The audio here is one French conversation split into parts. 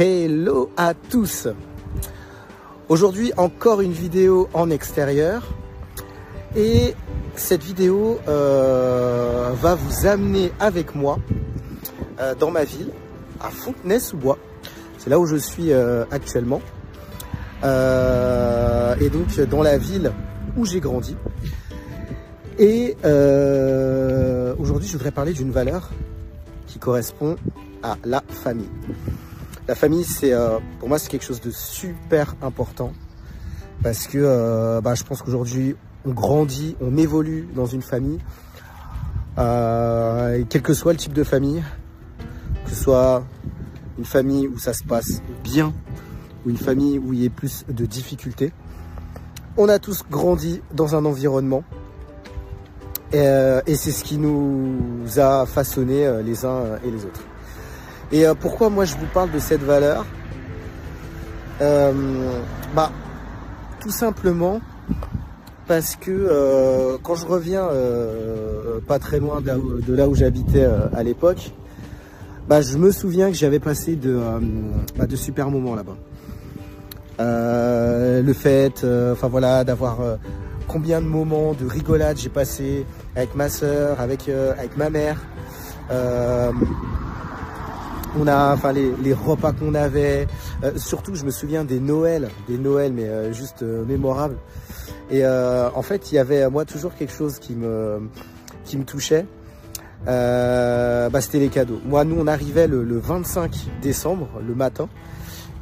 Hello à tous Aujourd'hui encore une vidéo en extérieur et cette vidéo euh, va vous amener avec moi euh, dans ma ville à Fontenay-sous-Bois. C'est là où je suis euh, actuellement et donc dans la ville où j'ai grandi. Et aujourd'hui je voudrais parler d'une valeur qui correspond à la famille. La famille, c'est euh, pour moi, c'est quelque chose de super important parce que euh, bah, je pense qu'aujourd'hui, on grandit, on évolue dans une famille, euh, quel que soit le type de famille, que ce soit une famille où ça se passe bien ou une famille où il y a plus de difficultés, on a tous grandi dans un environnement et, et c'est ce qui nous a façonné les uns et les autres. Et euh, pourquoi moi je vous parle de cette valeur euh, Bah, tout simplement parce que euh, quand je reviens pas très loin de là où, j'habitais à l'époque, bah, je me souviens que j'avais passé de, bah, super moments là-bas. le fait, enfin voilà, d'avoir combien de moments de rigolade j'ai passé avec ma soeur, avec, avec ma mère on a enfin les, repas qu'on avait euh, surtout je me souviens des Noëls des Noëls mais euh, juste euh, mémorables. Et en fait il y avait moi toujours quelque chose qui me qui me touchait. Bah, c'était les cadeaux. Moi nous on arrivait le, 25 décembre le matin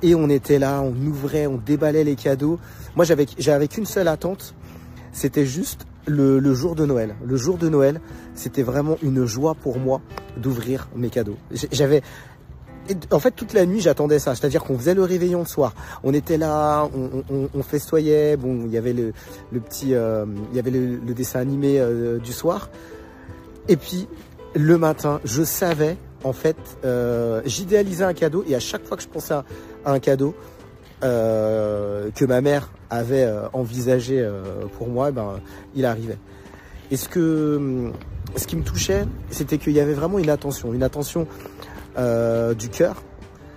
et on était là on ouvrait on déballait les cadeaux. Moi j'avais j'avais qu'une seule attente. C'était juste le, le, jour de Noël. Le jour de Noël, c'était vraiment une joie pour moi d'ouvrir mes cadeaux. J'avais, en fait, toute la nuit, j'attendais ça. C'est-à-dire qu'on faisait le réveillon le soir. On était là, on, festoyait. Bon, il y avait le, petit, euh, il y avait le, dessin animé euh, du soir. Et puis, le matin, je savais, en fait, euh, j'idéalisais un cadeau. Et à chaque fois que je pensais à, un cadeau que ma mère avait envisagé pour moi, ben, il arrivait. Et ce que, ce qui me touchait, c'était qu'il y avait vraiment une attention, une attention euh, du cœur.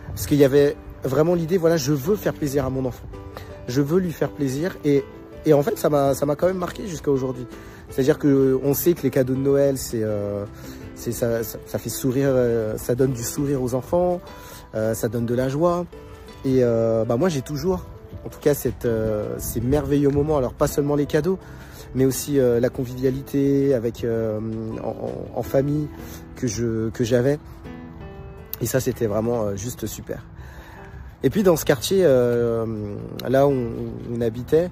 Parce qu'il y avait vraiment l'idée, voilà, je veux faire plaisir à mon enfant. Je veux lui faire plaisir. Et, et en fait, ça m'a quand même marqué jusqu'à aujourd'hui. C'est-à-dire qu'on sait que les cadeaux de Noël, c'est euh, ça, ça, fait sourire, euh, ça donne du sourire aux enfants, euh, ça donne de la joie. Et bah moi, j'ai toujours, en tout cas, cette, ces merveilleux moments. Alors, pas seulement les cadeaux, mais aussi la convivialité avec en, en, famille que je que j'avais. Et ça, c'était vraiment euh, juste super. Et puis dans ce quartier, euh, là où on, habitait,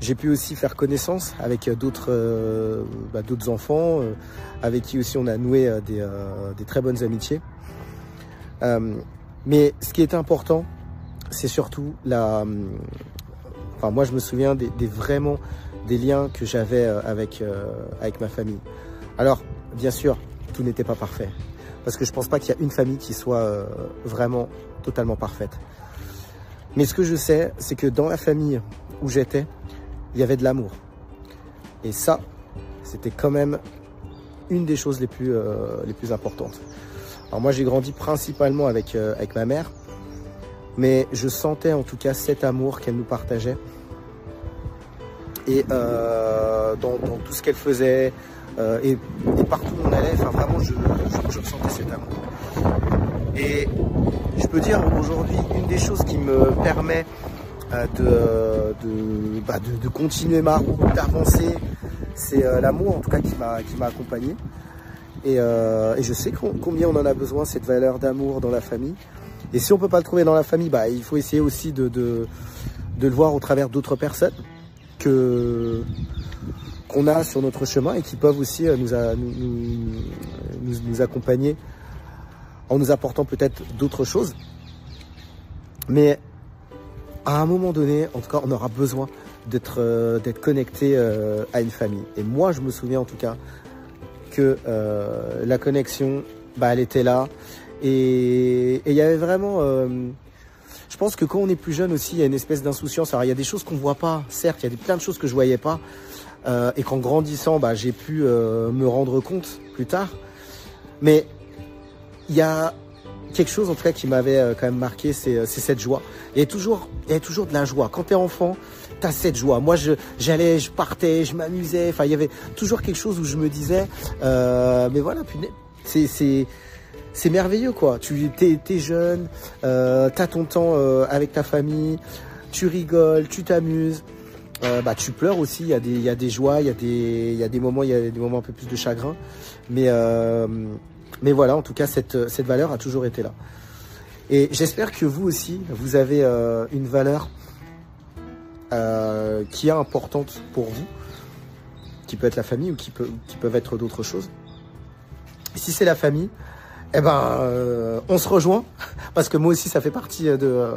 j'ai pu aussi faire connaissance avec d'autres euh, bah, enfants, avec qui aussi on a noué des, très bonnes amitiés. mais ce qui est important, c'est surtout la... Enfin, moi, je me souviens des, des vraiment des liens que j'avais avec ma famille. Alors, bien sûr, tout n'était pas parfait parce que je pense pas qu'il y a une famille qui soit euh, vraiment totalement parfaite. Mais ce que je sais, c'est que dans la famille où j'étais, il y avait de l'amour. Et ça, c'était quand même une des choses les plus, euh, les plus importantes. Alors moi, j'ai grandi principalement avec, euh, avec ma mère, mais je sentais en tout cas cet amour qu'elle nous partageait. Et dans, dans, tout ce qu'elle faisait, euh, et, partout où on allait, enfin vraiment, je, ressentais cet amour. Et je peux dire aujourd'hui, une des choses qui me permet euh, bah de, de, continuer ma route, d'avancer, c'est euh, l'amour en tout cas qui m'a accompagné. Et, et, je sais combien on en a besoin, cette valeur d'amour dans la famille. Et si on peut pas le trouver dans la famille, bah, il faut essayer aussi de, de, de le voir au travers d'autres personnes que, qu'on a sur notre chemin et qui peuvent aussi euh, nous, accompagner en nous apportant peut-être d'autres choses. Mais à un moment donné, en tout cas, on aura besoin d'être euh, connecté euh, à une famille. Et moi, je me souviens en tout cas que la connexion, bah, elle était là. Et il y avait vraiment... je pense que quand on est plus jeune aussi, il y a une espèce d'insouciance. Alors, il y a des choses qu'on voit pas, certes, il y a plein de choses que je voyais pas. Euh, et qu'en grandissant, bah, j'ai pu euh, me rendre compte plus tard. Mais il y a quelque chose en tout cas qui m'avait euh, quand même marqué, c'est cette joie. Il y a toujours, il toujours de la joie. Quand tu es enfant, tu as cette joie. Moi, j'allais, je, partais, je m'amusais. Enfin, il y avait toujours quelque chose où je me disais, mais voilà, c'est c'est merveilleux quoi. Tu es, es, jeune, euh, tu as ton temps avec ta famille, tu rigoles, tu t'amuses. Euh, bah, tu pleures aussi, il y, a des, y a des joies, il y, a des, y a des moments, il y a des moments un peu plus de chagrin. Mais, euh, mais voilà, en tout cas, cette, cette valeur a toujours été là. Et j'espère que vous aussi, vous avez euh, une valeur qui est importante pour vous, qui peut être la famille ou qui, peut, qui peuvent être d'autres choses. si c'est la famille, eh ben, on se rejoint, parce que moi aussi, ça fait partie de,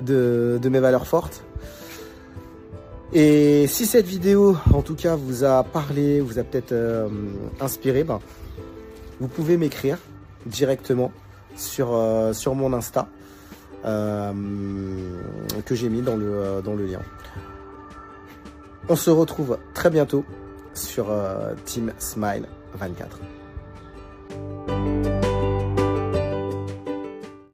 de, de mes valeurs fortes. Et si cette vidéo, en tout cas, vous a parlé, vous a peut-être euh, inspiré, ben, vous pouvez m'écrire directement sur, euh, sur mon Insta euh, que j'ai mis dans le, dans le lien. On se retrouve très bientôt sur Team Smile 24.